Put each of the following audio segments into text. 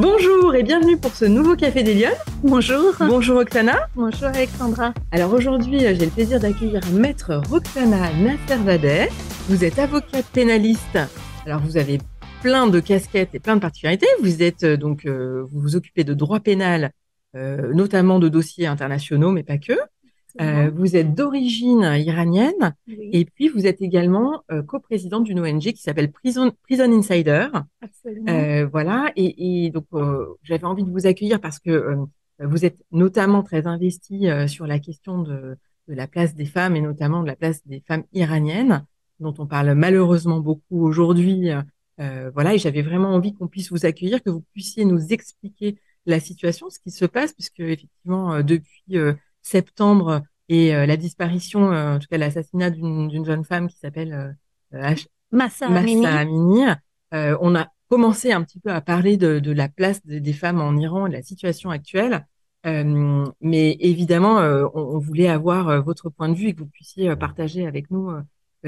Bonjour et bienvenue pour ce nouveau Café des Lyonnes. Bonjour. Bonjour Roxana. Bonjour Alexandra. Alors aujourd'hui, j'ai le plaisir d'accueillir Maître Roxana Nasservadet. Vous êtes avocate pénaliste. Alors vous avez plein de casquettes et plein de particularités. Vous êtes euh, donc, euh, vous vous occupez de droit pénal, euh, notamment de dossiers internationaux, mais pas que. Euh, vous êtes d'origine iranienne Oui, et puis vous êtes également euh, coprésidente d'une ONG qui s'appelle Prison, Prison Insider. absolument. Euh, voilà, et, et donc euh, j'avais envie de vous accueillir parce que euh, vous êtes notamment très investi euh, sur la question de, de la place des femmes et notamment de la place des femmes iraniennes, dont on parle malheureusement beaucoup aujourd'hui. Euh, voilà, et j'avais vraiment envie qu'on puisse vous accueillir, que vous puissiez nous expliquer la situation, ce qui se passe, puisque effectivement euh, depuis euh, septembre et euh, la disparition, euh, en tout cas l'assassinat d'une jeune femme qui s'appelle euh, Massa Amini. On a commencé un petit peu à parler de, de la place des, des femmes en Iran et de la situation actuelle. Euh, mais évidemment, euh, on, on voulait avoir euh, votre point de vue et que vous puissiez partager avec nous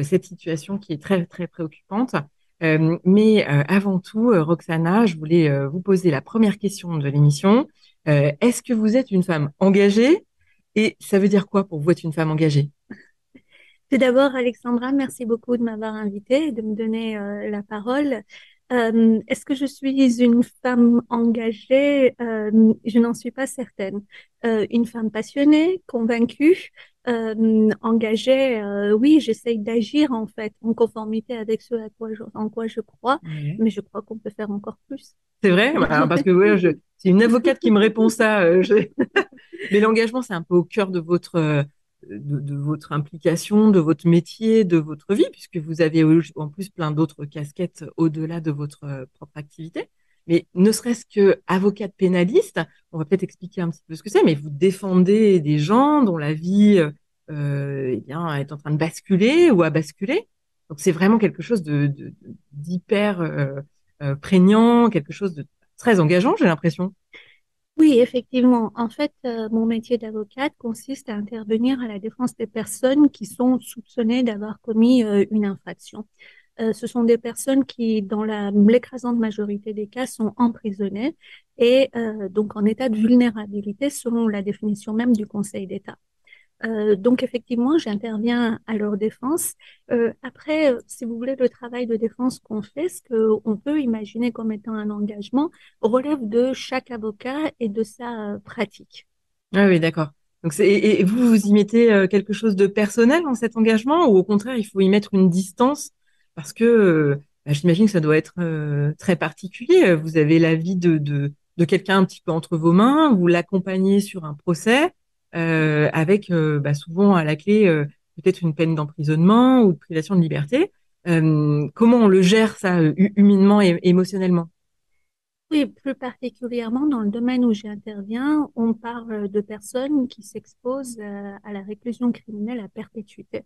cette situation qui est très, très préoccupante. Mais avant tout, Roxana, je voulais vous poser la première question de l'émission. Est-ce que vous êtes une femme engagée et ça veut dire quoi pour vous être une femme engagée? Tout d'abord, Alexandra, merci beaucoup de m'avoir invitée et de me donner euh, la parole. Euh, est-ce que je suis une femme engagée? Euh, je n'en suis pas certaine. Une femme passionnée, convaincue, euh, engagée, euh, oui, j'essaye d'agir en fait en conformité avec ce à quoi je, en quoi je crois, mais je crois qu'on peut faire encore plus. C'est vrai, Alors, parce que ouais, je, c'est une avocate qui me répond ça. euh, je- Mais l'engagement, c'est un peu au cœur de votre euh, de, de votre implication, de votre métier, de votre vie, puisque vous avez en plus plein d'autres casquettes au-delà de votre euh, propre activité. Mais ne serait-ce que avocate pénaliste, on va peut-être expliquer un petit peu ce que c'est, mais vous défendez des gens dont la vie euh, eh est en train de basculer ou a basculé. Donc c'est vraiment quelque chose d'hyper euh, euh, prégnant, quelque chose de très engageant, j'ai l'impression. Oui, effectivement. En fait, mon métier d'avocate consiste à intervenir à la défense des personnes qui sont soupçonnées d'avoir commis une infraction. Euh, ce sont des personnes qui, dans l'écrasante majorité des cas, sont emprisonnées et euh, donc en état de vulnérabilité selon la définition même du Conseil d'État. Euh, donc effectivement, j'interviens à leur défense. Après, si vous voulez, le travail de défense qu'on fait, ce qu'on peut imaginer comme étant un engagement, relève de chaque avocat et de sa pratique. Ah oui, d'accord. Donc et, et vous, vous y mettez quelque chose de personnel dans cet engagement ou au contraire, il faut y mettre une distance parce que euh, bah, j'imagine que ça doit être euh, très particulier. Vous avez la vie de, de, de quelqu'un un petit peu entre vos mains, vous l'accompagnez sur un procès euh, avec bah, souvent à la clé peut-être une peine d'emprisonnement ou de privation de liberté. Comment on le gère ça hu- humainement et émotionnellement? Oui, plus particulièrement dans le domaine où j'interviens, on parle de personnes qui s'exposent à la réclusion criminelle à perpétuité.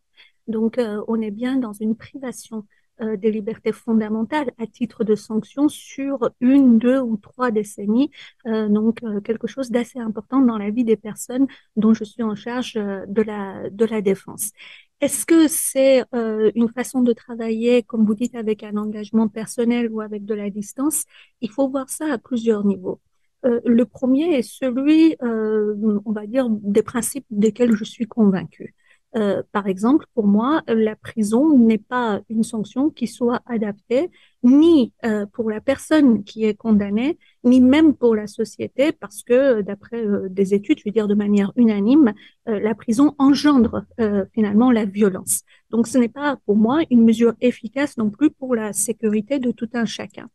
Donc, on est bien dans une privation euh, des libertés fondamentales à titre de sanction sur une, deux ou trois décennies. Euh, donc, euh, quelque chose d'assez important dans la vie des personnes dont je suis en charge euh, de la, de la défense. Est-ce que c'est euh, une façon de travailler, comme vous dites, avec un engagement personnel ou avec de la distance? Il faut voir ça à plusieurs niveaux. Euh, le premier est celui, euh, on va dire, des principes desquels je suis convaincue. Euh, par exemple, pour moi, la prison n'est pas une sanction qui soit adaptée ni euh, pour la personne qui est condamnée, ni même pour la société, parce que d'après euh, des études, je veux dire de manière unanime, euh, la prison engendre euh, finalement la violence. Donc, ce n'est pas pour moi une mesure efficace non plus pour la sécurité de tout un chacun.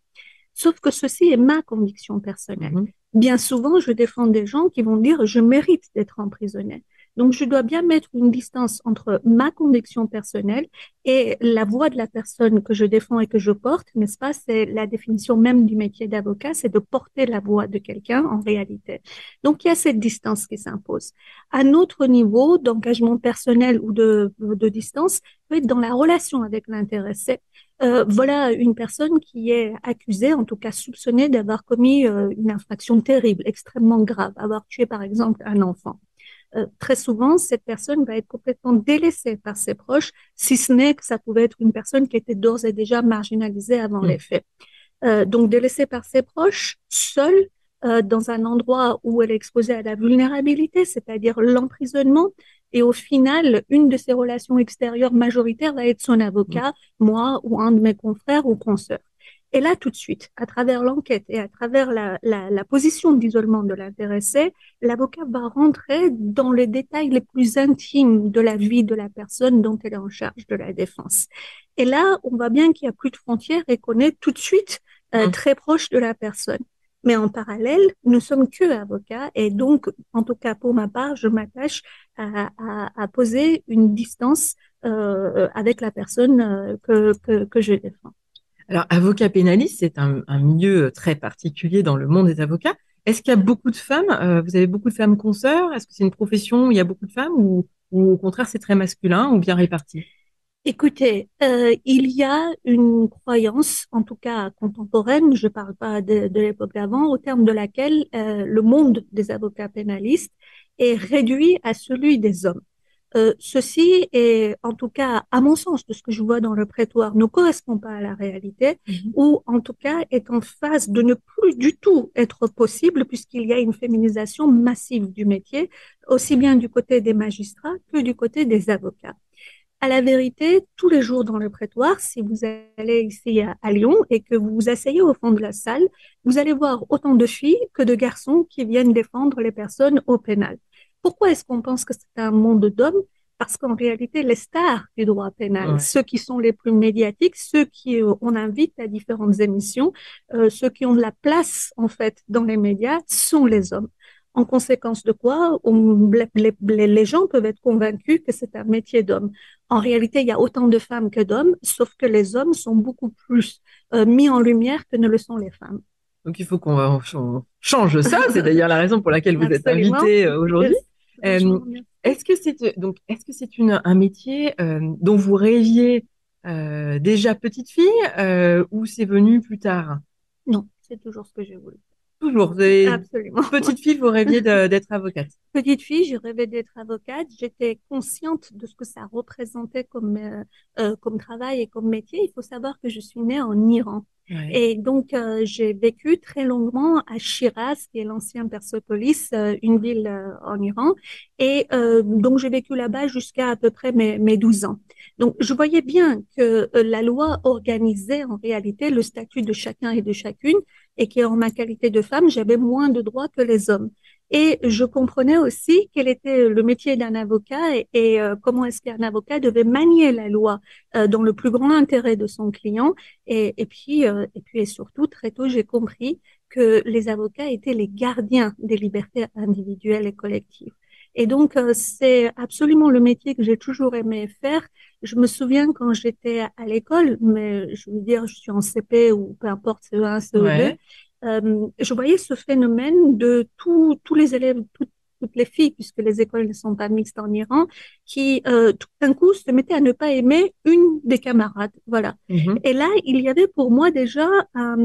Sauf que ceci est ma conviction personnelle. Mhm. Bien souvent, je défends des gens qui vont dire je mérite d'être emprisonné. Donc, je dois bien mettre une distance entre ma conviction personnelle et la voix de la personne que je défends et que je porte, n'est-ce pas? C'est la définition même du métier d'avocat, c'est de porter la voix de quelqu'un en réalité. Donc, il y a cette distance qui s'impose. Un autre niveau d'engagement personnel ou de, de distance peut être dans la relation avec l'intéressé. Euh, voilà une personne qui est accusée, en tout cas soupçonnée d'avoir commis euh, une infraction terrible, extrêmement grave, avoir tué par exemple un enfant. Euh, très souvent, cette personne va être complètement délaissée par ses proches, si ce n'est que ça pouvait être une personne qui était d'ores et déjà marginalisée avant Mm. les faits. Euh, donc délaissée par ses proches, seule, euh, dans un endroit où elle est exposée à la vulnérabilité, c'est-à-dire l'emprisonnement. Et au final, une de ses relations extérieures majoritaires va être son avocat, moi ou un de mes confrères ou consoeurs. Et là, tout de suite, à travers l'enquête et à travers la, la, la position d'isolement de l'intéressé, l'avocat va rentrer dans les détails les plus intimes de la vie de la personne dont elle est en charge de la défense. Et là, on voit bien qu'il n'y a plus de frontières et qu'on est tout de suite euh, mmh. très proche de la personne. Mais en parallèle, nous sommes que avocats et donc, en tout cas pour ma part, je m'attache à, à, à, poser une distance euh, avec la personne euh, que, que, que je défends. Alors, avocat pénaliste, c'est un, milieu très particulier dans le monde des avocats. Est-ce qu'il y a beaucoup de femmes euh, Vous avez beaucoup de femmes consoeurs? Est-ce que c'est une profession où il y a beaucoup de femmes ou, au contraire c'est très masculin ou bien réparti? Écoutez, euh, il y a une croyance, en tout cas contemporaine, je ne parle pas de, l'époque d'avant, au terme de laquelle euh, le monde des avocats pénalistes est réduit à celui des hommes. Euh, ceci est, en tout cas, à mon sens, de ce que je vois dans le prétoire, ne correspond pas à la réalité, mmh. ou en tout cas est en phase de ne plus du tout être possible, puisqu'il y a une féminisation massive du métier, aussi bien du côté des magistrats que du côté des avocats. À la vérité, tous les jours dans le prétoire, si vous allez ici à, à Lyon et que vous vous asseyez au fond de la salle, vous allez voir autant de filles que de garçons qui viennent défendre les personnes au pénal. Pourquoi est-ce qu'on pense que c'est un monde d'hommes? Parce qu'en réalité, les stars du droit pénal, ouais. ceux qui sont les plus médiatiques, ceux qui euh, on invite à différentes émissions, euh, ceux qui ont de la place en fait dans les médias, sont les hommes. En conséquence de quoi, on, les, les, les, gens peuvent être convaincus que c'est un métier d'homme. En réalité, il y a autant de femmes que d'hommes, sauf que les hommes sont beaucoup plus euh, mis en lumière que ne le sont les femmes. Donc il faut qu'on change ça. C'est d'ailleurs la raison pour laquelle vous Absolument. êtes invité aujourd'hui. Est-ce que c'est donc est-ce que c'est une un métier euh, dont vous rêviez euh, déjà petite fille euh, ou c'est venu plus tard? Non, c'est toujours ce que j'ai voulu. Toujours. Absolument. Petite fille, vous rêviez d'être avocate. Petite fille, je rêvais d'être avocate. J'étais consciente de ce que ça représentait comme euh, comme travail et comme métier. Il faut savoir que je suis née en Iran. Ouais. Et donc, euh, j'ai vécu très longuement à Shiraz, qui est l'ancien Persepolis, euh, une ville euh, en Iran. Et euh, donc, j'ai vécu là-bas jusqu'à à peu près mes, mes 12 ans. Donc, je voyais bien que euh, la loi organisait en réalité le statut de chacun et de chacune et qu'en ma qualité de femme, j'avais moins de droits que les hommes. Et je comprenais aussi quel était le métier d'un avocat et, et euh, comment est-ce qu'un avocat devait manier la loi euh, dans le plus grand intérêt de son client. Et, et puis, euh, et puis et surtout, très tôt, j'ai compris que les avocats étaient les gardiens des libertés individuelles et collectives. Et donc, euh, c'est absolument le métier que j'ai toujours aimé faire. Je me souviens quand j'étais à l'école, mais je veux dire, je suis en CP ou peu importe, CE1, CE2, ouais. euh, je voyais ce phénomène de tous tous les élèves, tout, toutes les filles, puisque les écoles ne sont pas mixtes en Iran, qui euh, tout d'un coup se mettaient à ne pas aimer une des camarades. Voilà. Mm -hmm. Et là, il y avait pour moi déjà un,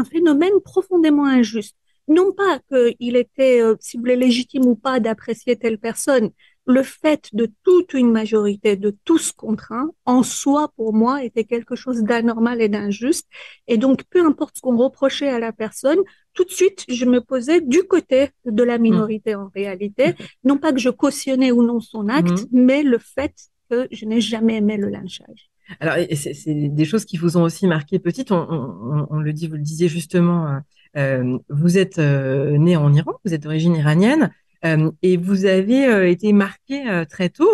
un phénomène profondément injuste non pas qu'il était, euh, s'il voulait légitime ou pas d'apprécier telle personne, le fait de toute une majorité, de tous contraints, en soi, pour moi, était quelque chose d'anormal et d'injuste. Et donc, peu importe ce qu'on reprochait à la personne, tout de suite, je me posais du côté de la minorité mmh. en réalité. Mmh. Non pas que je cautionnais ou non son acte, mmh. mais le fait que je n'ai jamais aimé le lynchage. Alors, c'est des choses qui vous ont aussi marqué petite. On, on, on, le dit, vous le disiez justement, euh, vous êtes euh, né en Iran, vous êtes d'origine iranienne, euh, et vous avez euh, été marquée euh, très tôt,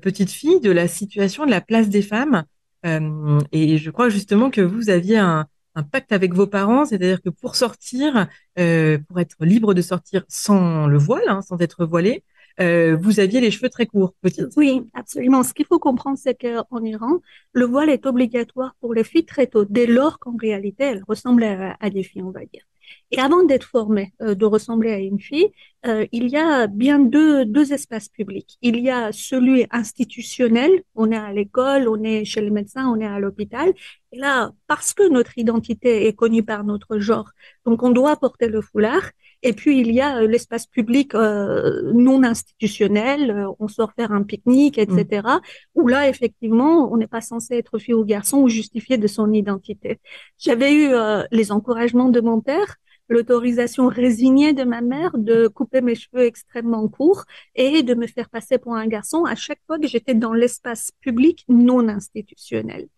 petite fille, de la situation de la place des femmes. et je crois justement que vous aviez un, pacte avec vos parents, c'est-à-dire que pour sortir, pour être libre de sortir sans le voile, hein, sans être voilée, euh, vous aviez les cheveux très courts, petite. Oui, absolument. Ce qu'il faut comprendre, c'est qu'en Iran, le voile est obligatoire pour les filles très tôt, dès lors qu'en réalité, elles ressemblent à, des filles, on va dire. Et avant d'être formée, euh, de ressembler à une fille, euh, il y a bien deux, deux espaces publics. Il y a celui institutionnel, on est à l'école, on est chez le médecin, on est à l'hôpital. Et là, parce que notre identité est connue par notre genre, donc on doit porter le foulard. Et puis, il y a l'espace public non institutionnel, on sort faire un pique-nique, etc., mm. où là, effectivement, on n'est pas censé être fille ou garçon ou justifié de son identité. J'avais eu les encouragements de mon père, l'autorisation résignée de ma mère de couper mes cheveux extrêmement courts et de me faire passer pour un garçon à chaque fois que j'étais dans l'espace public non institutionnel.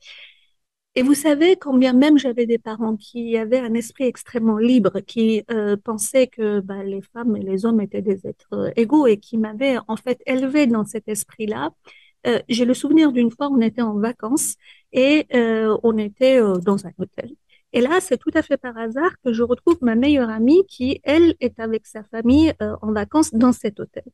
Et vous savez, quand bien même j'avais des parents qui avaient un esprit extrêmement libre, qui euh, pensaient que bah, les femmes et les hommes étaient des êtres euh, égaux et qui m'avaient en fait élevé dans cet esprit-là, euh, j'ai le souvenir d'une fois, on était en vacances et euh, on était euh, dans un hôtel. Et là, c'est tout à fait par hasard que je retrouve ma meilleure amie qui, elle, est avec sa famille euh, en vacances dans cet hôtel.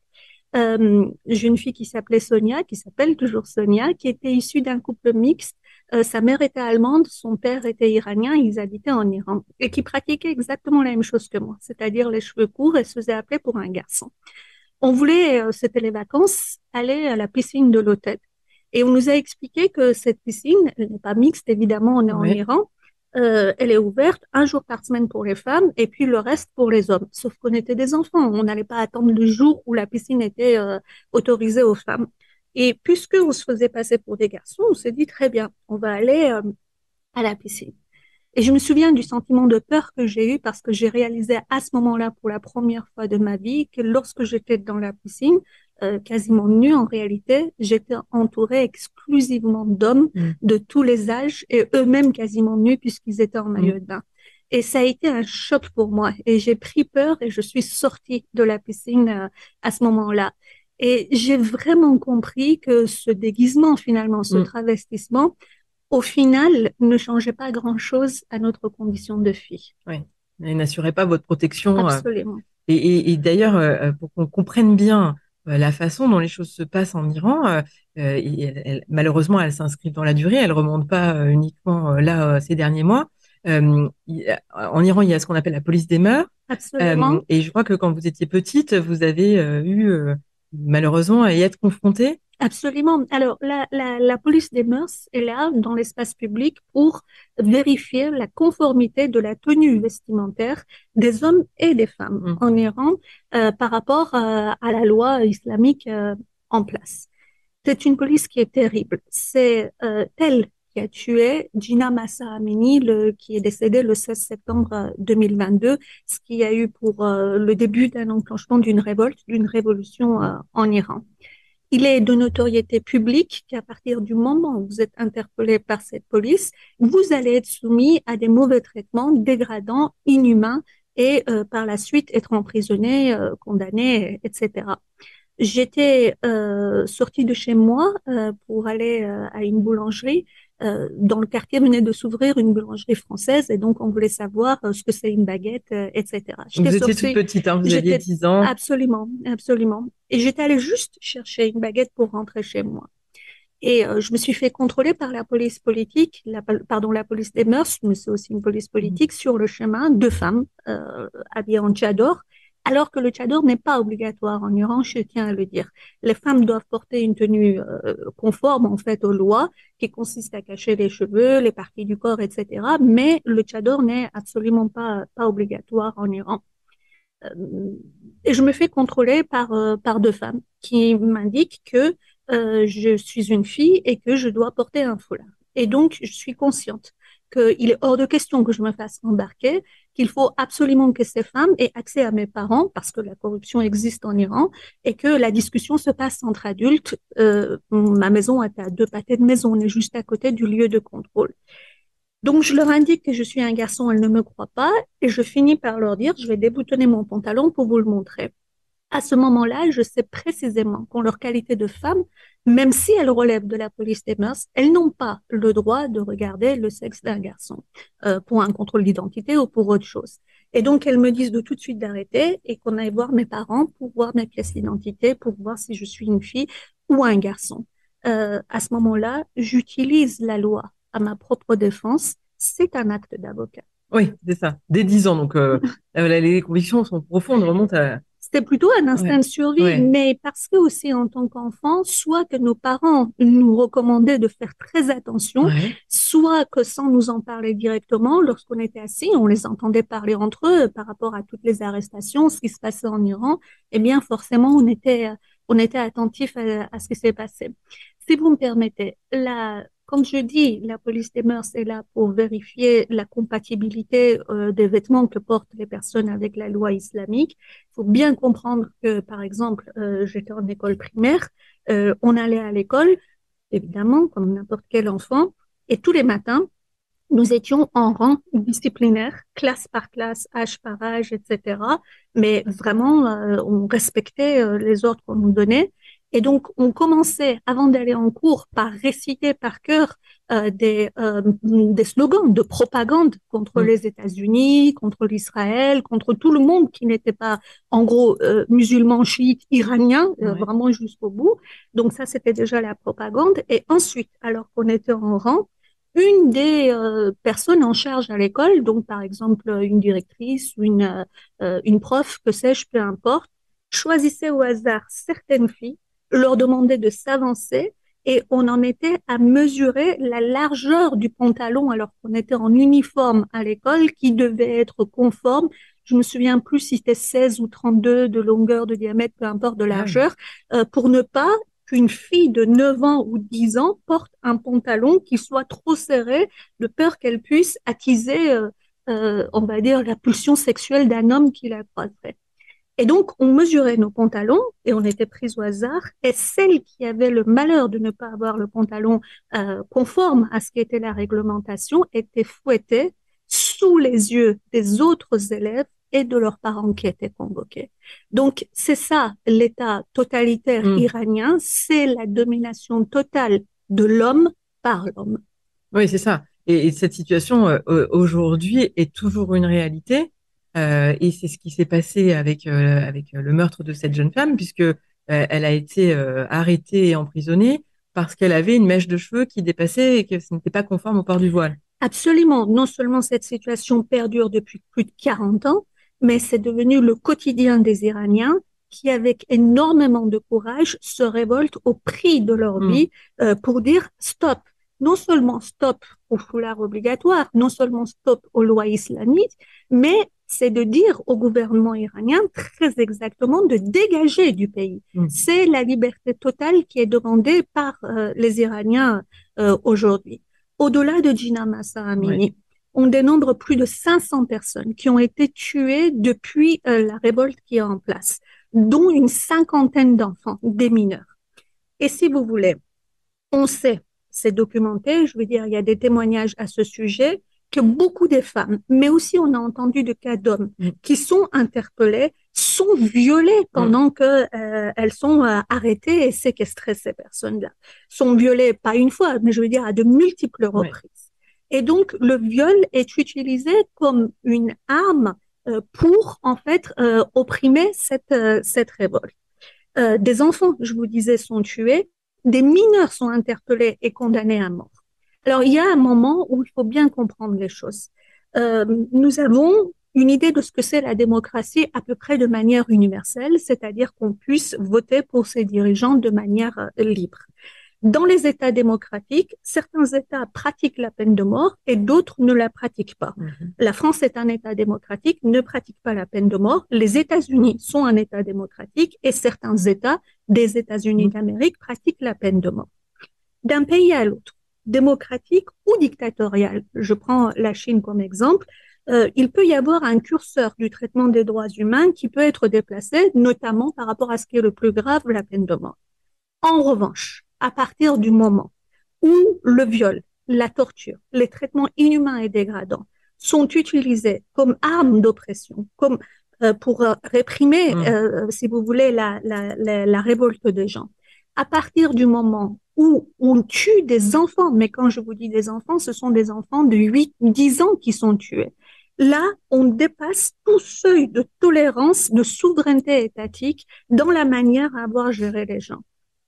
Euh, une fille qui s'appelait Sonia, qui s'appelle toujours Sonia, qui était issue d'un couple mixte. Euh, sa mère était allemande, son père était iranien, ils habitaient en Iran et qui pratiquaient exactement la même chose que moi, c'est-à-dire les cheveux courts et se faisaient appeler pour un garçon. On voulait, euh, c'était les vacances, aller à la piscine de l'hôtel. Et on nous a expliqué que cette piscine, elle n'est pas mixte, évidemment, on est en Iran, euh, elle est ouverte un jour par semaine pour les femmes et puis le reste pour les hommes. Sauf qu'on était des enfants, on n'allait pas attendre le jour où la piscine était euh, autorisée aux femmes. Et puisque on se faisait passer pour des garçons, on s'est dit très bien, on va aller euh, à la piscine. Et je me souviens du sentiment de peur que j'ai eu parce que j'ai réalisé à ce moment-là pour la première fois de ma vie que lorsque j'étais dans la piscine, euh, quasiment nue en réalité. J'étais entourée exclusivement d'hommes mm. de tous les âges et eux-mêmes quasiment nus puisqu'ils étaient en maillot mm. de bain. Et ça a été un choc pour moi et j'ai pris peur et je suis sortie de la piscine euh, à ce moment-là. Et j'ai vraiment compris que ce déguisement, finalement, ce mm. travestissement, au final, ne changeait pas grand-chose à notre condition de fille. Oui, il n'assurait pas votre protection. Euh, Absolument. et, et, et d'ailleurs, pour qu'on comprenne bien euh, la façon dont les choses se passent en Iran, euh, euh, elle, malheureusement, elle s'inscrit dans la durée, elle remonte pas uniquement là ces derniers mois. en Iran, il y a ce qu'on appelle la police des mœurs. Absolument. et je crois que quand vous étiez petite, vous avez eu malheureusement à y être confrontée. Absolument. Alors, la, la, la, police des mœurs est là dans l'espace public pour vérifier la conformité de la tenue vestimentaire des hommes et des femmes mmh. en Iran euh, par rapport euh, à la loi islamique euh, en place. C'est une police qui est terrible. C'est euh, elle qui a tué Gina Massa Amini, le, qui est décédé le 16 septembre 2022, ce qui a eu pour le début d'un enclenchement d'une révolte, d'une révolution en Iran. Il est de notoriété publique qu'à partir du moment où vous êtes interpellé par cette police, vous allez être soumis à des mauvais traitements dégradants, inhumains et euh, par la suite être emprisonné, euh, condamné, etc. J'étais euh, sortie de chez moi euh, pour aller à une boulangerie euh, dans le quartier venait de s'ouvrir une boulangerie française et donc on voulait savoir euh, ce que c'est une baguette, euh, etc. Vous étiez toute petite, hein, vous aviez 10 ans. Absolument, absolument. Et j'étais allée juste chercher une baguette pour rentrer chez moi. Et je me suis fait contrôler par la police politique, la, pardon, la police des mœurs, mais c'est aussi une police politique, sur le chemin, deux femmes habillées en tchador, alors que le tchador n'est pas obligatoire en Iran, je tiens à le dire. Les femmes doivent porter une tenue euh, conforme en fait aux lois, qui consiste à cacher les cheveux, les parties du corps, etc. Mais le tchador n'est absolument pas pas obligatoire en Iran. Euh, et je me fais contrôler par euh, par deux femmes qui m'indiquent que je suis une fille et que je dois porter un foulard. Et donc je suis consciente qu'il est hors de question que je me fasse embarquer, qu'il faut absolument que ces femmes aient accès à mes parents parce que la corruption existe en Iran et que la discussion se passe entre adultes. Euh, ma maison est à deux pâtés de maison, on est juste à côté du lieu de contrôle. Donc je leur indique que je suis un garçon, elles ne me croient pas et je finis par leur dire je vais déboutonner mon pantalon pour vous le montrer à ce moment-là, je sais précisément qu'en leur qualité de femme, même si elles relèvent de la police des mœurs, elles n'ont pas le droit de regarder le sexe d'un garçon euh, pour un contrôle d'identité ou pour autre chose. Et donc, elles me disent de tout de suite d'arrêter et qu'on aille voir mes parents pour voir mes pièces d'identité, pour voir si je suis une fille ou un garçon. Euh, à ce moment-là, j'utilise la loi à ma propre défense. C'est un acte d'avocat. Oui, c'est ça. Dès 10 ans, donc euh, les convictions sont profondes, remontent à C'était plutôt un instinct de survie, mais parce que aussi en tant qu'enfant, soit que nos parents nous recommandaient de faire très attention, soit que sans nous en parler directement, lorsqu'on était assis, on les entendait parler entre eux par rapport à toutes les arrestations, ce qui se passait en Iran, eh bien forcément on était on était attentif à, à ce qui s'est passé. Si vous me permettez, la comme je dis, la police des mœurs est là pour vérifier la compatibilité euh, des vêtements que portent les personnes avec la loi islamique. Il faut bien comprendre que, par exemple, euh, j'étais en école primaire, euh, on allait à l'école, évidemment, comme n'importe quel enfant, et tous les matins, nous étions en rang disciplinaire, classe par classe, âge par âge, etc. Mais vraiment, on respectait les ordres qu'on nous donnait. Et donc, on commençait, avant d'aller en cours, par réciter par cœur euh, des, euh, des slogans de propagande contre mm. les États-Unis, contre l'Israël, contre tout le monde qui n'était pas, en gros, euh, musulman, chiite, iranien, euh, vraiment jusqu'au bout. Donc ça, c'était déjà la propagande. Et ensuite, alors qu'on était en rang, une des euh, personnes en charge à l'école, donc par exemple une directrice, une, une prof, que sais-je, peu importe, choisissait au hasard certaines filles leur demandait de s'avancer et on en était à mesurer la largeur du pantalon alors qu'on était en uniforme à l'école qui devait être conforme. Je me souviens plus si c'était 16 ou 32 de longueur, de diamètre, peu importe de largeur, euh, pour ne pas qu'une fille de 9 ans ou 10 ans porte un pantalon qui soit trop serré de peur qu'elle puisse attiser, euh, euh, on va dire, la pulsion sexuelle d'un homme qui la croiserait. Et donc, on mesurait nos pantalons et on était pris au hasard. Et celle qui avait le malheur de ne pas avoir le pantalon euh, conforme à ce qui était la réglementation était fouettée sous les yeux des autres élèves et de leurs parents qui étaient convoqués. Donc, c'est ça l'État totalitaire hmm. iranien, c'est la domination totale de l'homme par l'homme. Oui, c'est ça. Et, cette situation euh, aujourd'hui est toujours une réalité. Euh, et c'est ce qui s'est passé avec euh, avec le meurtre de cette jeune femme, puisque euh, elle a été arrêtée et emprisonnée parce qu'elle avait une mèche de cheveux qui dépassait et que ce n'était pas conforme au port du voile. Absolument. Non seulement cette situation perdure depuis plus de 40 ans, mais c'est devenu le quotidien des Iraniens qui, avec énormément de courage, se révoltent au prix de leur mmh. vie pour dire stop. Non seulement stop au foulard obligatoire, non seulement stop aux lois islamiques, mais c'est de dire au gouvernement iranien très exactement de dégager du pays. Mm. C'est la liberté totale qui est demandée par euh, les Iraniens euh, aujourd'hui. Au-delà de Gina Massa Amini, on dénombre plus de 500 personnes qui ont été tuées depuis euh, la révolte qui est en place, dont une cinquantaine d'enfants, des mineurs. Et si vous voulez, on sait, c'est documenté, je veux dire, il y a des témoignages à ce sujet, que beaucoup de femmes, mais aussi on a entendu de cas d'hommes mm. qui sont interpellés, sont violés pendant mm. que euh, elles sont euh, arrêtées et séquestrées ces personnes-là, sont violées pas une fois, mais je veux dire à de multiples reprises. Et donc le viol est utilisé comme une arme euh, pour en fait opprimer cette cette révolte. des enfants, je vous disais, sont tués, des mineurs sont interpellés et condamnés à mort. Alors, il y a un moment où il faut bien comprendre les choses. Euh, nous avons une idée de ce que c'est la démocratie à peu près de manière universelle, c'est-à-dire qu'on puisse voter pour ses dirigeants de manière euh, libre. Dans les États démocratiques, certains États pratiquent la peine de mort et d'autres ne la pratiquent pas. Mhm. La France est un État démocratique, ne pratique pas la peine de mort. Les États-Unis sont un État démocratique et certains États des États-Unis mhm. d'Amérique pratiquent la peine de mort. D'un pays à l'autre, démocratique ou dictatoriale. Je prends la Chine comme exemple. Euh, il peut y avoir un curseur du traitement des droits humains qui peut être déplacé, notamment par rapport à ce qui est le plus grave, la peine de mort. En revanche, à partir du moment où le viol, la torture, les traitements inhumains et dégradants sont utilisés comme armes d'oppression, comme euh, pour euh, réprimer, mmh. si vous voulez, la, la, la, la révolte des gens. À partir du moment où on tue des enfants, mais quand je vous dis des enfants, ce sont des enfants de 8, 10 ans qui sont tués. Là, on dépasse tout seuil de tolérance, de souveraineté étatique dans la manière à avoir géré les gens.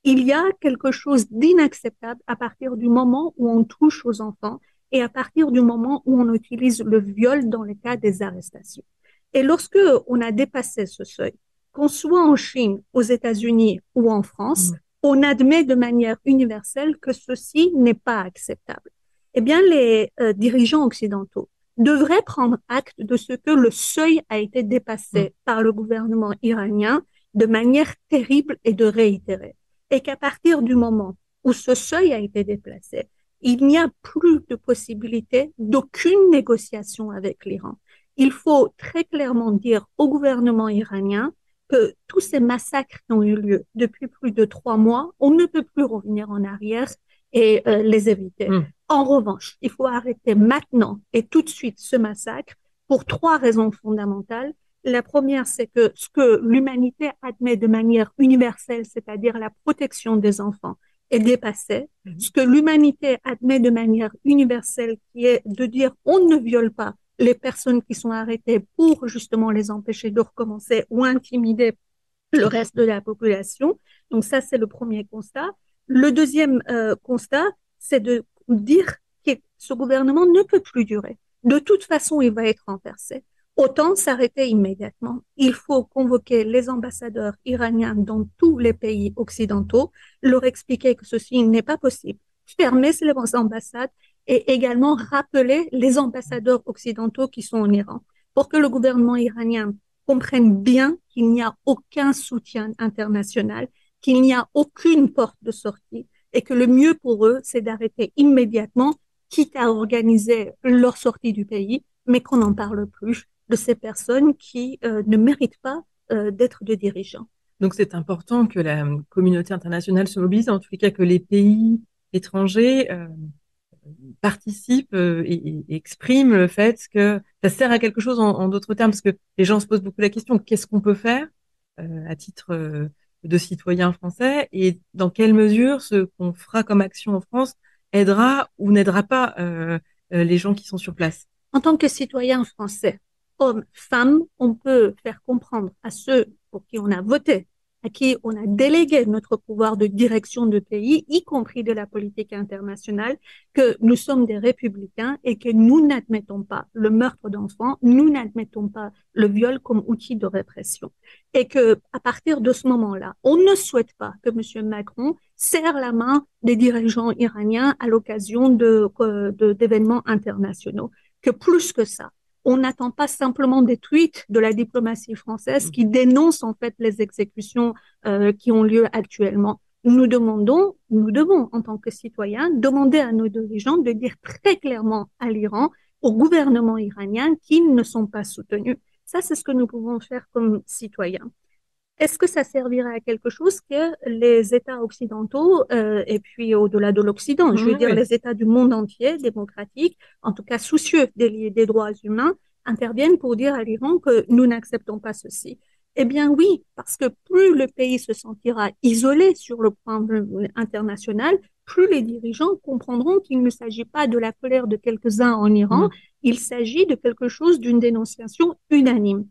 Il y a quelque chose d'inacceptable à partir du moment où on touche aux enfants et à partir du moment où on utilise le viol dans le cas des arrestations. Et lorsque on a dépassé ce seuil, qu'on soit en Chine, aux États-Unis ou en France, mm. on admet de manière universelle que ceci n'est pas acceptable. Eh bien, les euh, dirigeants occidentaux devraient prendre acte de ce que le seuil a été dépassé mm. par le gouvernement iranien de manière terrible et de réitérer. Et qu'à partir du moment où ce seuil a été déplacé, il n'y a plus de possibilité d'aucune négociation avec l'Iran. Il faut très clairement dire au gouvernement iranien que tous ces massacres qui ont eu lieu depuis plus de trois mois, on ne peut plus revenir en arrière et euh, les éviter. Mm. En revanche, il faut arrêter maintenant et tout de suite ce massacre pour trois raisons fondamentales. La première, c'est que ce que l'humanité admet de manière universelle, c'est-à-dire la protection des enfants, est dépassé. Mhm. Ce que l'humanité admet de manière universelle, qui est de dire on ne viole pas les personnes qui sont arrêtées pour justement les empêcher de recommencer ou intimider le reste de la population. Donc ça, c'est le premier constat. Le deuxième euh, constat, c'est de dire que ce gouvernement ne peut plus durer. De toute façon, il va être renversé. Autant s'arrêter immédiatement. Il faut convoquer les ambassadeurs iraniens dans tous les pays occidentaux, leur expliquer que ceci n'est pas possible, fermer ces ambassades et également rappeler les ambassadeurs occidentaux qui sont en Iran pour que le gouvernement iranien comprenne bien qu'il n'y a aucun soutien international, qu'il n'y a aucune porte de sortie et que le mieux pour eux, c'est d'arrêter immédiatement, quitte à organiser leur sortie du pays, mais qu'on n'en parle plus de ces personnes qui euh, ne méritent pas euh, d'être des dirigeants. Donc c'est important que la communauté internationale se mobilise, en tout cas que les pays étrangers euh, participent et, expriment le fait que ça sert à quelque chose en, d'autres termes, parce que les gens se posent beaucoup la question qu'est-ce qu'on peut faire à titre de citoyen français et dans quelle mesure ce qu'on fera comme action en France aidera ou n'aidera pas les gens qui sont sur place? En tant que citoyen français, hommes, femmes, on peut faire comprendre à ceux pour qui on a voté, à qui on a délégué notre pouvoir de direction de pays, y compris de la politique internationale, que nous sommes des républicains et que nous n'admettons pas le meurtre d'enfants, nous n'admettons pas le viol comme outil de répression. Et que, à partir de ce moment-là, on ne souhaite pas que M. Macron serre la main des dirigeants iraniens à l'occasion de, d'événements internationaux. Que plus que ça, on n'attend pas simplement des tweets de la diplomatie française qui dénoncent en fait les exécutions euh, qui ont lieu actuellement. Nous demandons, nous devons en tant que citoyens demander à nos dirigeants de dire très clairement à l'Iran, au gouvernement iranien, qu'ils ne sont pas soutenus. Ça, c'est ce que nous pouvons faire comme citoyens. Est-ce que ça servirait à quelque chose que les États occidentaux, euh, et puis au-delà de l'Occident, je veux dire les États du monde entier, démocratiques, en tout cas soucieux des, des droits humains, interviennent pour dire à l'Iran que nous n'acceptons pas ceci? Eh bien oui, parce que plus le pays se sentira isolé sur le plan international, plus les dirigeants comprendront qu'il ne s'agit pas de la colère de quelques-uns en Iran, mm. il s'agit de quelque chose d'une dénonciation unanime.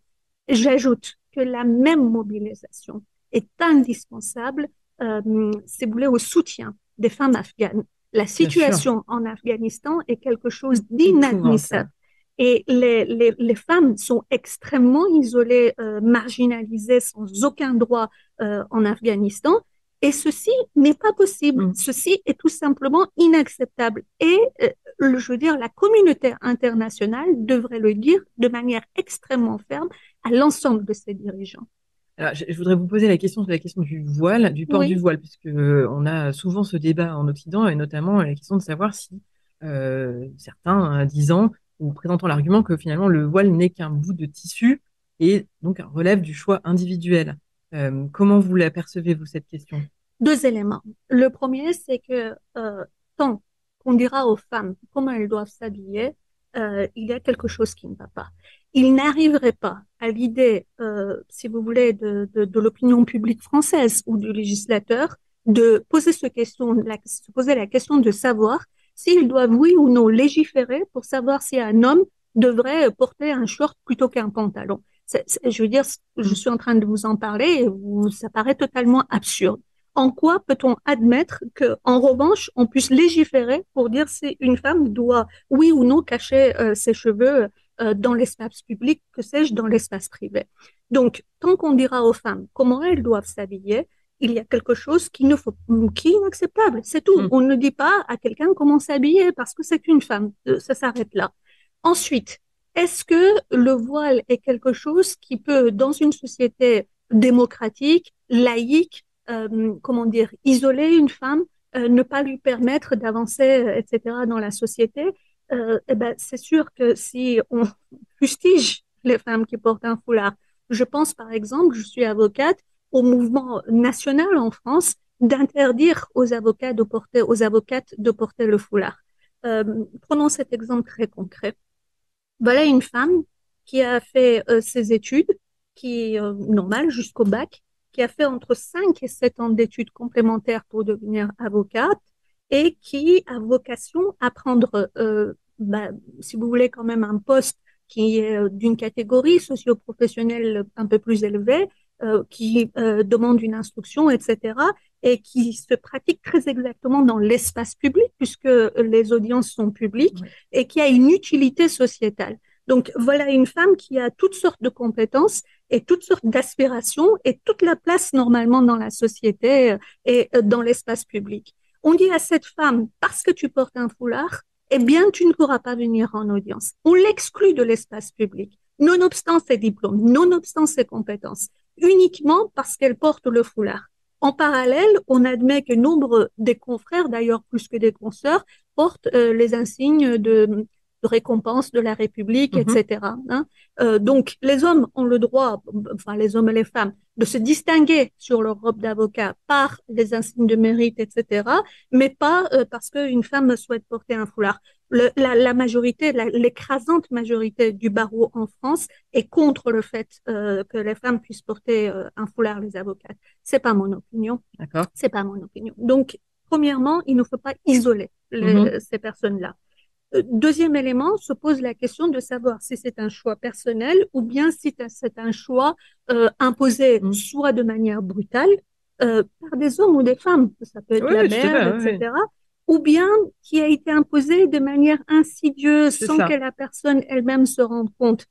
J'ajoute que la même mobilisation est indispensable, euh, si vous voulez, au soutien des femmes afghanes. La situation en Afghanistan est quelque chose d'inadmissible. Et les, les, les, femmes sont extrêmement isolées, euh, marginalisées, sans aucun droit euh, en Afghanistan. Et ceci n'est pas possible. Mm. Ceci est tout simplement inacceptable. Et euh, je veux dire, la communauté internationale devrait le dire de manière extrêmement ferme à l'ensemble de ses dirigeants. Alors, je, voudrais vous poser la question la question du voile, du port du voile, puisque euh, on a souvent ce débat en Occident et notamment la question de savoir si euh, certains disant ou présentant l'argument que finalement le voile n'est qu'un bout de tissu et donc relève du choix individuel. Euh, comment vous l'apercevez vous cette question? Deux éléments. Le premier, c'est que tant qu'on dira aux femmes comment elles doivent s'habiller, il y a quelque chose qui ne va pas il n'arriverait pas à l'idée, euh, si vous voulez, de, de, de l'opinion publique française ou du législateur de poser ce question, la, se poser la question de savoir s'ils doivent oui ou non légiférer pour savoir si un homme devrait porter un short plutôt qu'un pantalon. je veux dire, je suis en train de vous en parler et ça paraît totalement absurde. En quoi peut-on admettre que, en revanche, on puisse légiférer pour dire si une femme doit oui ou non cacher euh, ses cheveux euh, dans l'espace public, que sais-je, dans l'espace privé. Donc, tant qu'on dira aux femmes comment elles doivent s'habiller, il y a quelque chose qui ne faut, qui est inacceptable. C'est tout. Mm. On ne dit pas à quelqu'un comment s'habiller parce que c'est une femme. Euh, ça s'arrête là. Ensuite, est-ce que le voile est quelque chose qui peut, dans une société démocratique, laïque, euh, comment dire, isoler une femme, euh, ne pas lui permettre d'avancer, etc., dans la société? Eh ben, c'est sûr que si on fustige les femmes qui portent un foulard, je pense par exemple, je suis avocate, au mouvement national en France d'interdire aux avocats de porter, aux avocates de porter le foulard. prenons cet exemple très concret. Voilà une femme qui a fait euh, ses études, qui euh, normale jusqu'au bac, qui a fait entre 5 et 7 ans d'études complémentaires pour devenir avocate et qui a vocation à prendre, euh, bah, si vous voulez, quand même un poste qui est euh, d'une catégorie socio-professionnelle un peu plus élevée, euh, qui euh, demande une instruction, etc., et qui se pratique très exactement dans l'espace public, puisque les audiences sont publiques, et qui a une utilité sociétale. Donc voilà une femme qui a toutes sortes de compétences et toutes sortes d'aspirations et toute la place normalement dans la société euh, et dans l'espace public. On dit à cette femme, parce que tu portes un foulard, eh bien, tu ne pourras pas venir en audience. On l'exclut de l'espace public, nonobstant ses diplômes, nonobstant ses compétences uniquement parce qu'elle porte le foulard. En parallèle, on admet que nombre des confrères, d'ailleurs plus que des consoeurs, portent euh, les insignes de, de récompense de la République, mhm. etc. Hein. Euh, donc, les hommes ont le droit, enfin les hommes et les femmes, de se distinguer sur leur robe d'avocat par les insignes de mérite, etc., mais pas euh, parce qu'une femme souhaite porter un foulard. Le, la, la, majorité, l'écrasante majorité du barreau en France est contre le fait euh, que les femmes puissent porter euh, un foulard, les avocats. C'est pas mon opinion. D'accord. C'est pas mon opinion. Donc, premièrement, il ne faut pas isoler les, mhm. ces personnes-là. Deuxième élément, se pose la question de savoir si c'est un choix personnel ou bien si c'est un choix euh, imposé mmh. soit de manière brutale euh, par des hommes ou des femmes, ça peut être la mère, etc., ou bien qui a été imposé de manière insidieuse sans que la personne elle-même se rende compte.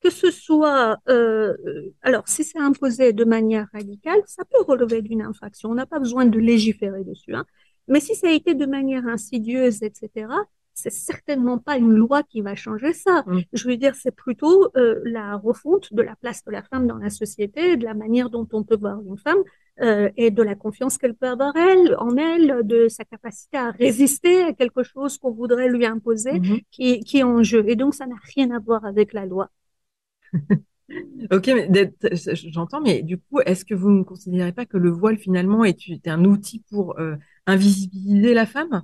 Que ce soit, euh, alors si c'est imposé de manière radicale, ça peut relever d'une infraction. On n'a pas besoin de légiférer dessus. Hein. Mais si ça a été de manière insidieuse, etc., c'est certainement pas une loi qui va changer ça. Mm. Je veux dire, c'est plutôt euh, la refonte de la place de la femme dans la société, de la manière dont on peut voir une femme euh, et de la confiance qu'elle peut avoir elle, en elle, de sa capacité à résister à quelque chose qu'on voudrait lui imposer, mm-hmm. qui, qui est en jeu. Et donc, ça n'a rien à voir avec la loi. ok, j'entends, mais du coup, est-ce que vous ne considérez pas que le voile finalement est, un outil pour euh, invisibiliser la femme?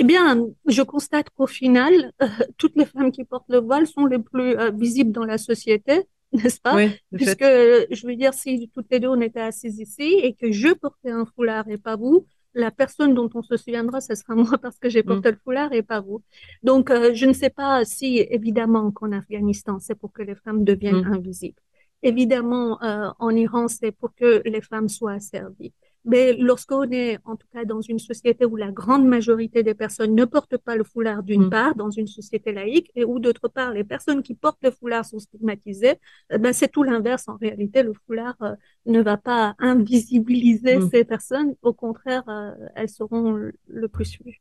Eh bien, je constate qu'au final, euh, toutes les femmes qui portent le voile sont les plus euh, visibles dans la société, n'est-ce pas? Puisque, je veux dire, si toutes les deux on était assises ici et que je portais un foulard et pas vous, la personne dont on se souviendra, ce sera moi parce que j'ai porté mm. le foulard et pas vous. Donc, euh, je ne sais pas si, évidemment, qu'en Afghanistan, c'est pour que les femmes deviennent mm. invisibles. Évidemment, en Iran, c'est pour que les femmes soient asservies. Mais lorsqu'on est, en tout cas, dans une société où la grande majorité des personnes ne portent pas le foulard d'une mm. part, dans une société laïque, et où d'autre part, les personnes qui portent le foulard sont stigmatisées, eh ben, c'est tout l'inverse. En réalité, le foulard euh, ne va pas invisibiliser mm. ces personnes. Au contraire, euh, elles seront le plus vues.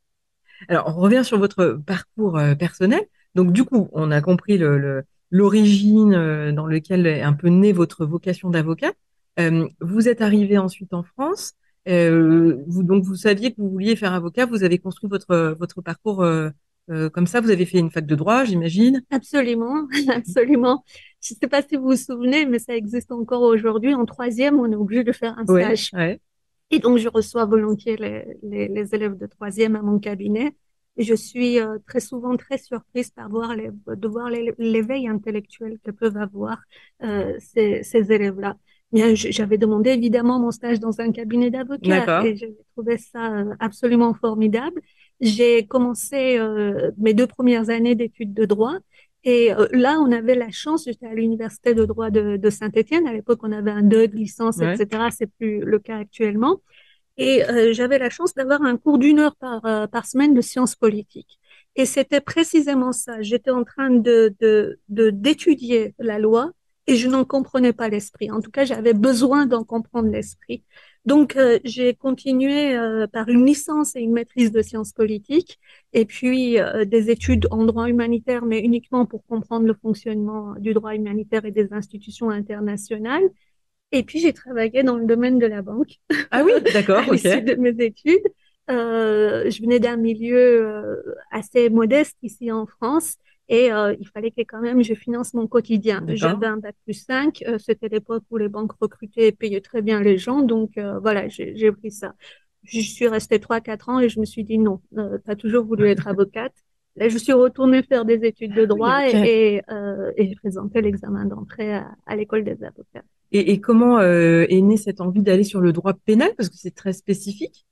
Alors, on revient sur votre parcours euh, personnel. Donc, du coup, on a compris le, l'origine dans lequel est un peu née votre vocation d'avocat. Euh, vous êtes arrivé ensuite en France. Euh, vous, donc, vous saviez que vous vouliez faire avocat. Vous avez construit votre, votre parcours euh, comme ça. Vous avez fait une fac de droit, j'imagine. Absolument, absolument. Je ne sais pas si vous vous souvenez, mais ça existe encore aujourd'hui. En troisième, on est obligé de faire un stage. Et donc, je reçois volontiers les, les, élèves de troisième à mon cabinet. Et je suis très souvent très surprise par voir les, de voir l'éveil intellectuel que peuvent avoir ces, ces élèves-là j'avais demandé évidemment mon stage dans un cabinet d'avocat et j'ai trouvé ça euh, absolument formidable. J'ai commencé euh, mes deux premières années d'études de droit et euh, là, on avait la chance, j'étais à l'université de droit de, de Saint-Étienne. À l'époque, on avait un deux de licence, etc. C'est plus le cas actuellement. Et j'avais la chance d'avoir un cours d'une heure par, par semaine de sciences politiques. Et c'était précisément ça. J'étais en train de, de, de, d'étudier la loi et je n'en comprenais pas l'esprit. En tout cas, j'avais besoin d'en comprendre l'esprit. Donc, euh, j'ai continué euh, par une licence et une maîtrise de sciences politiques, et puis euh, des études en droit humanitaire, mais uniquement pour comprendre le fonctionnement du droit humanitaire et des institutions internationales. Et puis, j'ai travaillé dans le domaine de la banque. Ah oui, d'accord, ok. de mes études. Je venais d'un milieu assez modeste ici en France et euh, il fallait que quand même je finance mon quotidien. J'avais un bac plus 5, euh, c'était l'époque où les banques recrutaient et payaient très bien les gens, donc euh, voilà, j'ai pris ça. Je suis restée 3-4 ans et je me suis dit non, tu as toujours voulu être avocate. Là, je suis retournée faire des études de droit et, et, et j'ai présenté l'examen d'entrée à, à l'école des avocats. Et, et comment est née cette envie d'aller sur le droit pénal? Parce que c'est très spécifique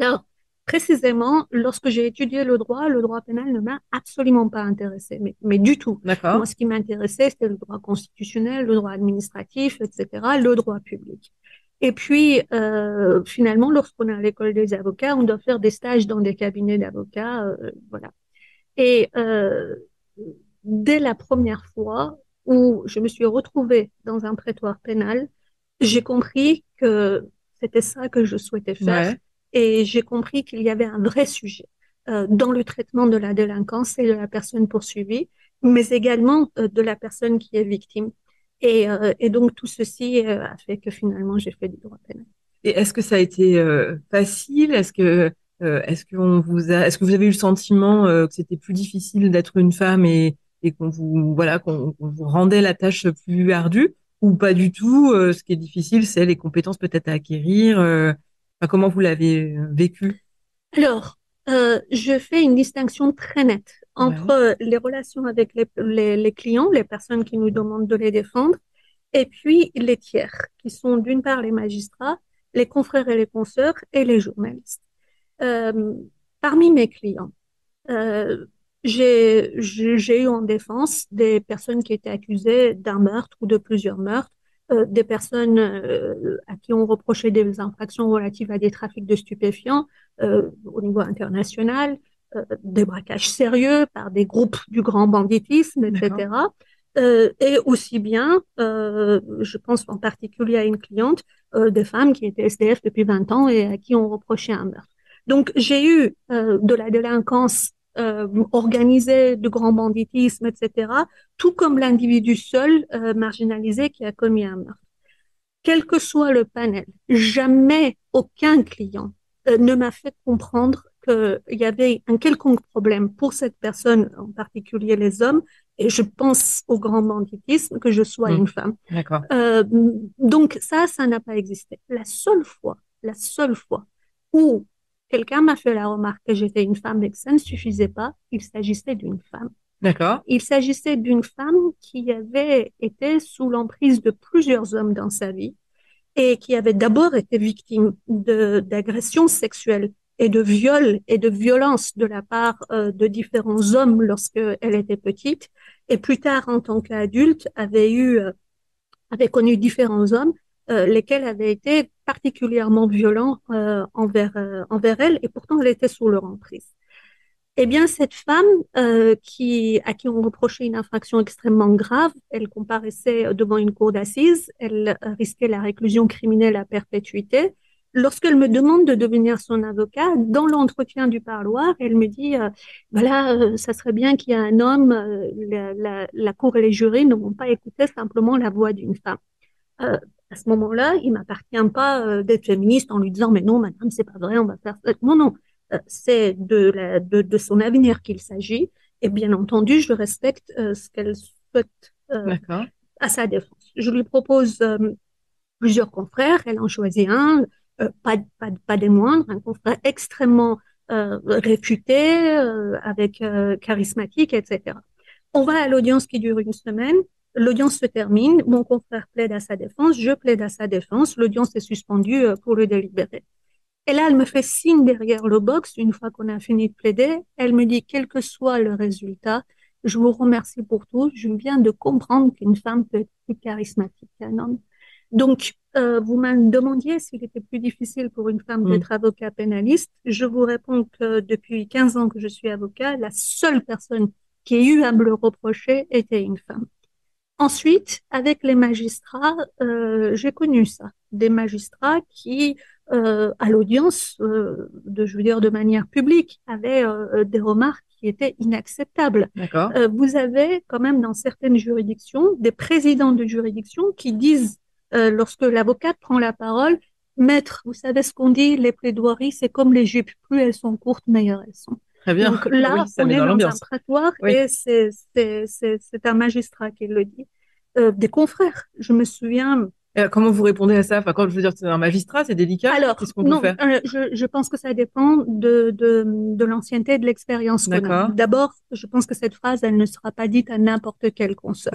Alors, précisément, lorsque j'ai étudié le droit, le droit pénal ne m'a absolument pas intéressé, mais, mais du tout. Moi, ce qui m'intéressait, c'était le droit constitutionnel, le droit administratif, etc., le droit public. Et puis, euh, finalement, lorsqu'on est à l'école des avocats, on doit faire des stages dans des cabinets d'avocats, euh, voilà. Et euh, dès la première fois où je me suis retrouvée dans un prétoire pénal, j'ai compris que c'était ça que je souhaitais faire. Ouais et j'ai compris qu'il y avait un vrai sujet euh, dans le traitement de la délinquance et de la personne poursuivie, mais également euh, de la personne qui est victime. Et, euh, donc tout ceci a fait que finalement j'ai fait du droit pénal. Et est-ce que ça a été facile? Est-ce que est-ce vous que vous avez eu le sentiment que c'était plus difficile d'être une femme et, et qu'on vous voilà qu'on vous rendait la tâche plus ardue? Ou pas du tout Ce qui est difficile, c'est les compétences peut-être à acquérir comment vous l'avez euh, vécu? Alors, euh, je fais une distinction très nette entre euh, les relations avec les, les, les, clients, les personnes qui nous demandent de les défendre, et puis les tiers, qui sont d'une part les magistrats, les confrères et les consoeurs et les journalistes. Euh, parmi mes clients, euh, j'ai eu en défense des personnes qui étaient accusées d'un meurtre ou de plusieurs meurtres, euh, des personnes euh, à qui on reprochait des infractions relatives à des trafics de stupéfiants euh, au niveau international, des braquages sérieux par des groupes du grand banditisme, etc. Et aussi bien, je pense en particulier à une cliente, des femmes qui étaient SDF depuis 20 ans et à qui on reprochait un meurtre. Donc j'ai eu de la délinquance euh, organisé de grand banditisme, etc., tout comme l'individu seul euh, marginalisé qui a commis un meurtre. Quel que soit le panel, jamais aucun client euh, ne m'a fait comprendre qu'il y avait un quelconque problème pour cette personne, en particulier les hommes, et je pense au grand banditisme, que je sois mmh. une femme. D'accord. Euh, donc ça, ça n'a pas existé. La seule fois, la seule fois où Quelqu'un m'a fait la remarque que j'étais une femme et que ça ne suffisait pas. Il s'agissait d'une femme. D'accord. Il s'agissait d'une femme qui avait été sous l'emprise de plusieurs hommes dans sa vie et qui avait d'abord été victime d'agressions sexuelles et de viols et de violences de la part euh, de différents hommes lorsqu'elle était petite et plus tard en tant qu'adulte avait eu euh, avait connu différents hommes euh, lesquels avaient été particulièrement violents euh, envers, euh, envers elle, et pourtant elle était sous leur emprise. Eh bien, cette femme euh, qui, à qui on reprochait une infraction extrêmement grave, elle comparaissait devant une cour d'assises, elle risquait la réclusion criminelle à perpétuité. Lorsqu'elle me demande de devenir son avocat, dans l'entretien du parloir, elle me dit voilà, ça serait bien qu'il y ait un homme, la, cour et les jurés ne vont pas écouter simplement la voix d'une femme à ce moment-là, il m'appartient pas euh, d'être féministe en lui disant mais non, madame, c'est pas vrai, on va faire ça. Non, non, euh, c'est de, la, de, de son avenir qu'il s'agit. Et bien entendu, je respecte euh, ce qu'elle souhaite à sa défense. Je lui propose plusieurs confrères, elle en choisit un, pas, pas, pas des moindres, un confrère extrêmement réputé, avec charismatique, etc. On va à l'audience qui dure une semaine. L'audience se termine, mon confrère plaide à sa défense, je plaide à sa défense, l'audience est suspendue euh, pour le délibérer. Et là, elle me fait signe derrière le box, une fois qu'on a fini de plaider, elle me dit, quel que soit le résultat, je vous remercie pour tout, je viens de comprendre qu'une femme peut être plus charismatique qu'un homme. Donc, euh, vous me demandiez s'il était plus difficile pour une femme Mm. d'être avocat pénaliste. Je vous réponds que depuis 15 ans que je suis avocat, la seule personne qui ait eu à me le reprocher était une femme. Ensuite, avec les magistrats, euh, j'ai connu ça. Des magistrats qui, euh, à l'audience, euh, de, je veux dire de manière publique, avaient euh, des remarques qui étaient inacceptables. D'accord. Euh, vous avez quand même dans certaines juridictions des présidents de juridiction qui disent, euh, lorsque l'avocate prend la parole, Maître, vous savez ce qu'on dit, les plaidoiries, c'est comme les jupes, plus elles sont courtes, meilleures elles sont. Très bien. Donc là, Oui, on est dans dans un prétoire Oui. et c'est un magistrat qui le dit. Euh, des confrères, je me souviens. Euh, comment vous répondez à ça? Enfin, quand je veux dire, c'est un magistrat, c'est délicat. Alors, Qu'est-ce qu'on peut faire? euh, je, je pense que ça dépend de, de, de l'ancienneté et de l'expérience qu'on a. D'abord, je pense que cette phrase, elle ne sera pas dite à n'importe quel consoeur,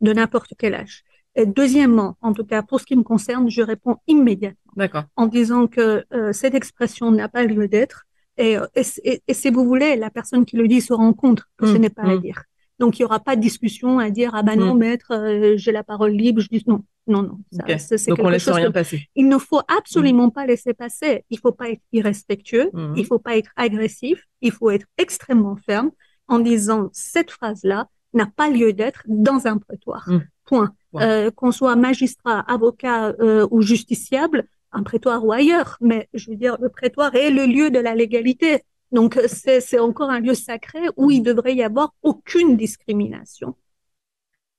de n'importe quel âge. Et deuxièmement, en tout cas, pour ce qui me concerne, je réponds immédiatement en disant que euh, cette expression n'a pas lieu d'être. Et, et, et- et si vous voulez, la personne qui le dit se rend compte que ce Mm, n'est pas à mm. dire. Donc, il n'y aura pas de discussion à dire, ah ben non, Mm. maître, euh, j'ai la parole libre. Je dis non, non, non. Ça, Ok. c'est c'est Donc, on laisse rien que- passer. il ne faut absolument pas laisser passer. Il faut pas être irrespectueux. Il faut pas être agressif. Il faut être extrêmement ferme en disant cette phrase-là n'a pas lieu d'être dans un prétoire. Point. Point. Euh, qu'on soit magistrat, avocat euh, ou justiciable, un prétoire ou ailleurs, mais je veux dire, le prétoire est le lieu de la légalité. Donc, c'est c'est encore un lieu sacré où il devrait y avoir aucune discrimination.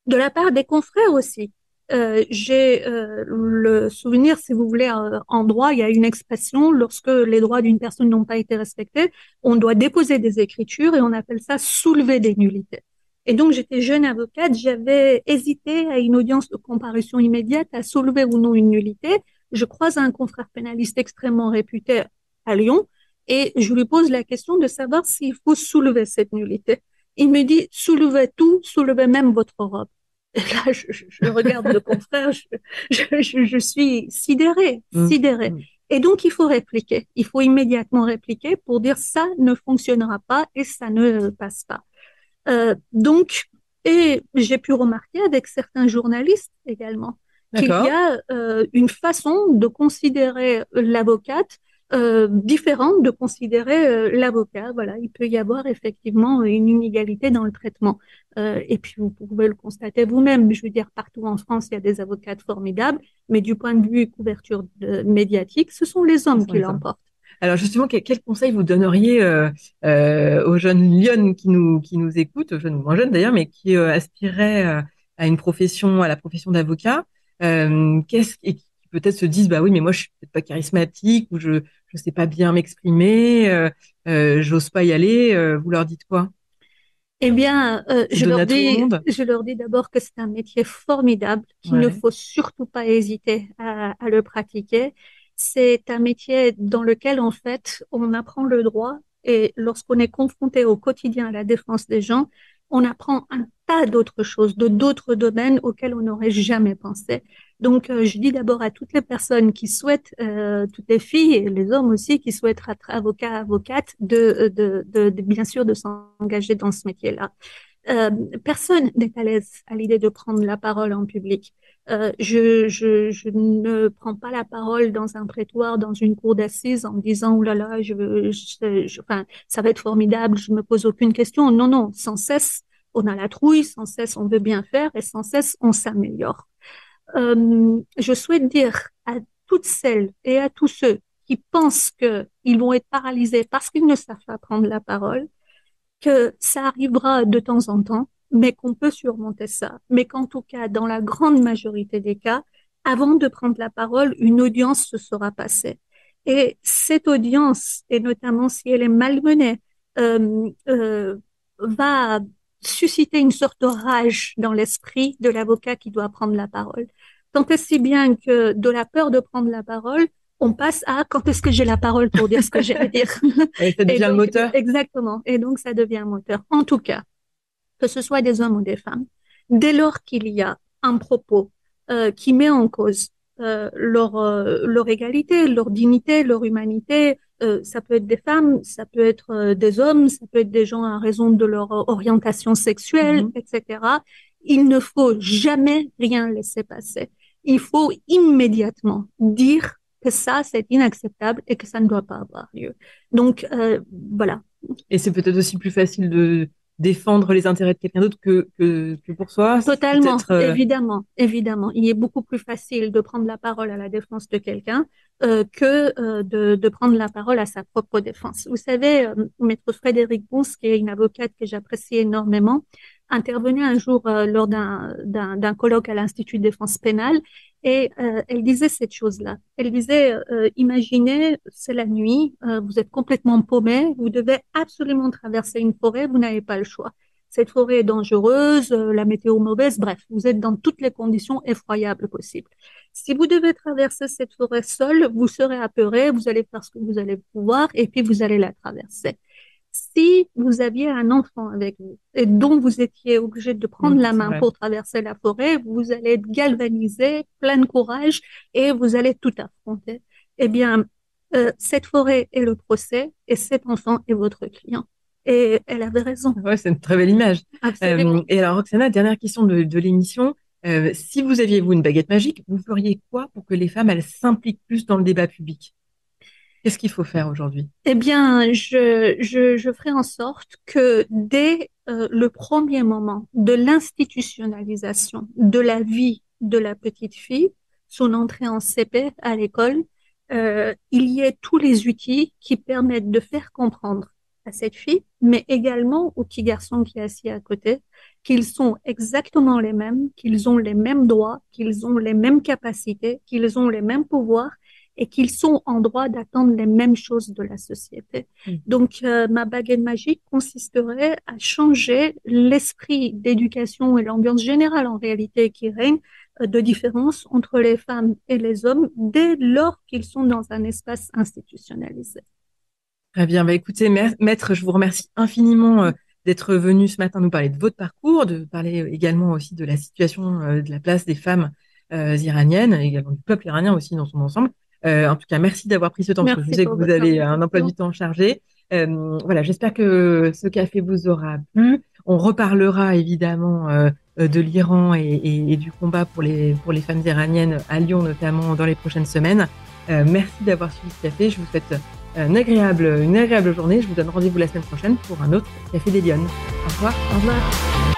De la part des confrères aussi. Euh, j'ai euh, le souvenir, si vous voulez, euh, en droit, il y a une expression, lorsque les droits d'une personne n'ont pas été respectés, on doit déposer des écritures et on appelle ça soulever des nullités. Et donc, j'étais jeune avocate, j'avais hésité à une audience de comparution immédiate à soulever ou non une nullité. Je croise un confrère pénaliste extrêmement réputé à Lyon et je lui pose la question de savoir s'il faut soulever cette nullité. Il me dit, soulevez tout, soulevez même votre robe. Et là, je, je- regarde le confrère, je, je, je- suis sidérée, Mm. sidérée. Mm. Et donc, il faut répliquer. Il faut immédiatement répliquer pour dire ça ne fonctionnera pas et ça ne passe pas. Euh, donc, et j'ai pu remarquer avec certains journalistes également qu'il y a euh, une façon de considérer l'avocate euh, différente de considérer euh, l'avocat. Voilà, il peut y avoir effectivement une inégalité dans le traitement. Euh, et puis vous pouvez le constater vous-même. Je veux dire, partout en France, il y a des avocates formidables, mais du point de vue couverture de- médiatique, ce sont les hommes sont qui l'emportent. Alors justement, quel, quel conseil vous donneriez aux jeunes lionnes qui nous qui nous écoutent, aux jeunes ou moins jeunes d'ailleurs, mais qui aspiraient euh, à une profession, à la profession d'avocat, euh, qu'est-ce et qui peut-être se disent bah oui, mais moi je suis peut-être pas charismatique ou je je sais pas bien m'exprimer, euh, euh, j'ose pas y aller. euh, vous leur dites quoi? Eh bien, euh, je leur dis, je leur dis d'abord que c'est un métier formidable, qu'il ne faut surtout pas hésiter à, à le pratiquer. C'est un métier dans lequel, en fait, on apprend le droit et lorsqu'on est confronté au quotidien à la défense des gens, on apprend un tas d'autres choses, de d'autres domaines auxquels on n'aurait jamais pensé. Donc, euh, je dis d'abord à toutes les personnes qui souhaitent, euh, toutes les filles et les hommes aussi qui souhaitent être avocats, avocates, de, de, de, bien sûr de s'engager dans ce métier-là. Euh, personne n'est à l'aise à l'idée de prendre la parole en public. Euh, je, je, je ne prends pas la parole dans un prétoire, dans une cour d'assises en me disant, oh là là, je, enfin, ça va être formidable, je me pose aucune question. Non, non, sans cesse, on a la trouille, sans cesse, on veut bien faire et sans cesse, on s'améliore. Euh, je souhaite dire à toutes celles et à tous ceux qui pensent qu'ils vont être paralysés parce qu'ils ne savent pas prendre la parole, que ça arrivera de temps en temps, mais qu'on peut surmonter ça. Mais qu'en tout cas, dans la grande majorité des cas, avant de prendre la parole, une audience se sera passée. Et cette audience, et notamment si elle est malmenée, euh, euh, va susciter une sorte de rage dans l'esprit de l'avocat qui doit prendre la parole. Tant est si bien que de la peur de prendre la parole, on passe à quand est-ce que j'ai la parole pour dire ce que j'ai à dire? Et ça Et devient le donc, moteur? Exactement. Et donc, ça devient un moteur. En tout cas, que ce soit des hommes ou des femmes, dès lors qu'il y a un propos euh, qui met en cause euh, leur, euh, leur égalité, leur dignité, leur humanité, euh, ça peut être des femmes, ça peut être euh, des hommes, ça peut être des gens à raison de leur euh, orientation sexuelle, Mhm. etc. Il ne faut jamais rien laisser passer. il faut immédiatement dire que ça, c'est inacceptable et que ça ne doit pas avoir lieu. Donc, euh, voilà. Et c'est peut-être aussi plus facile de défendre les intérêts de quelqu'un d'autre que, que, que, pour soi. Totalement, euh, évidemment, évidemment. Il est beaucoup plus facile de prendre la parole à la défense de quelqu'un euh, que euh, de, de, prendre la parole à sa propre défense. Vous savez, euh, maître Frédéric Bons, qui est une avocate que j'apprécie énormément, intervenait un jour lors d'un colloque à l'Institut de défense pénale et elle disait cette chose-là. Elle disait, imaginez, c'est la nuit, vous êtes complètement paumé, vous devez absolument traverser une forêt, vous n'avez pas le choix cette forêt est dangereuse, euh, la météo mauvaise, bref, vous êtes dans toutes les conditions effroyables possibles. Si vous devez traverser cette forêt seule, vous serez apeuré, vous allez faire ce que vous allez pouvoir et puis vous allez la traverser. Si vous aviez un enfant avec vous et dont vous étiez obligé de prendre la main pour traverser la forêt, vous allez être galvanisé, plein de courage et vous allez tout affronter. Eh bien, euh, cette forêt est le procès et cet enfant est votre client. Et elle avait raison. Ouais, c'est une très belle image. Euh, et alors, Roxana, dernière question de, de l'émission. Euh, si vous aviez, vous, une baguette magique, vous feriez quoi pour que les femmes, elles s'impliquent plus dans le débat public? Qu'est-ce qu'il faut faire aujourd'hui? Eh bien, je, ferai en sorte que dès euh, le premier moment de l'institutionnalisation de la vie de la petite fille, son entrée en CP à l'école, euh, il y ait tous les outils qui permettent de faire comprendre à cette fille, mais également au petit garçon qui est assis à côté, qu'ils sont exactement les mêmes, qu'ils ont les mêmes droits, qu'ils ont les mêmes capacités, qu'ils ont les mêmes pouvoirs et qu'ils sont en droit d'attendre les mêmes choses de la société. Mm. Donc, euh, ma baguette magique consisterait à changer l'esprit d'éducation et l'ambiance générale en réalité qui règne euh, de différence entre les femmes et les hommes dès lors qu'ils sont dans un espace institutionnalisé. Très bien. Bah, écoutez, maître, je vous remercie infiniment euh, d'être venu ce matin nous parler de votre parcours, de parler euh, également aussi de la situation euh, de la place des femmes iraniennes, également du peuple iranien aussi dans son ensemble. En tout cas, merci d'avoir pris ce temps, que je sais que vous avez un emploi du temps chargé. voilà, j'espère que ce café vous aura plu. On reparlera évidemment de l'Iran et, et, du combat pour les, pour les femmes iraniennes à Lyon notamment dans les prochaines semaines. merci d'avoir suivi ce café. Je vous souhaite une agréable, une agréable journée. Je vous donne rendez-vous la semaine prochaine pour un autre Café des Lyonnes. Au revoir. Au revoir.